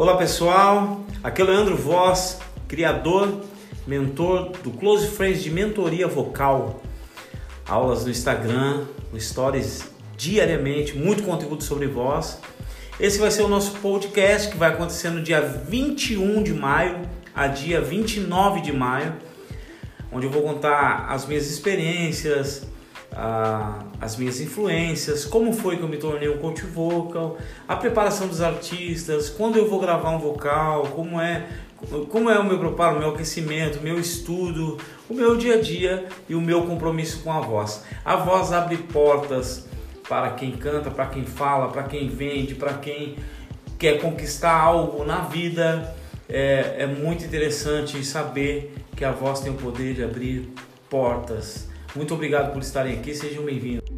Olá pessoal, aqui é o Leandro Voz, criador, mentor do Close Friends de mentoria vocal. Aulas no Instagram, no Stories diariamente, muito conteúdo sobre voz. Esse vai ser o nosso podcast que vai acontecer no dia 21 de maio a dia 29 de maio, onde eu vou contar as minhas experiências, as minhas influências, como foi que eu me tornei um coach vocal, a preparação dos artistas, quando eu vou gravar um vocal, como é como é o meu preparo, o meu aquecimento, o meu estudo, o meu dia a dia e o meu compromisso com a voz. A voz abre portas para quem canta, para quem fala, para quem vende, para quem quer conquistar algo na vida. É, é muito interessante saber que a voz tem o poder de abrir portas muito obrigado por estarem aqui, sejam bem-vindos.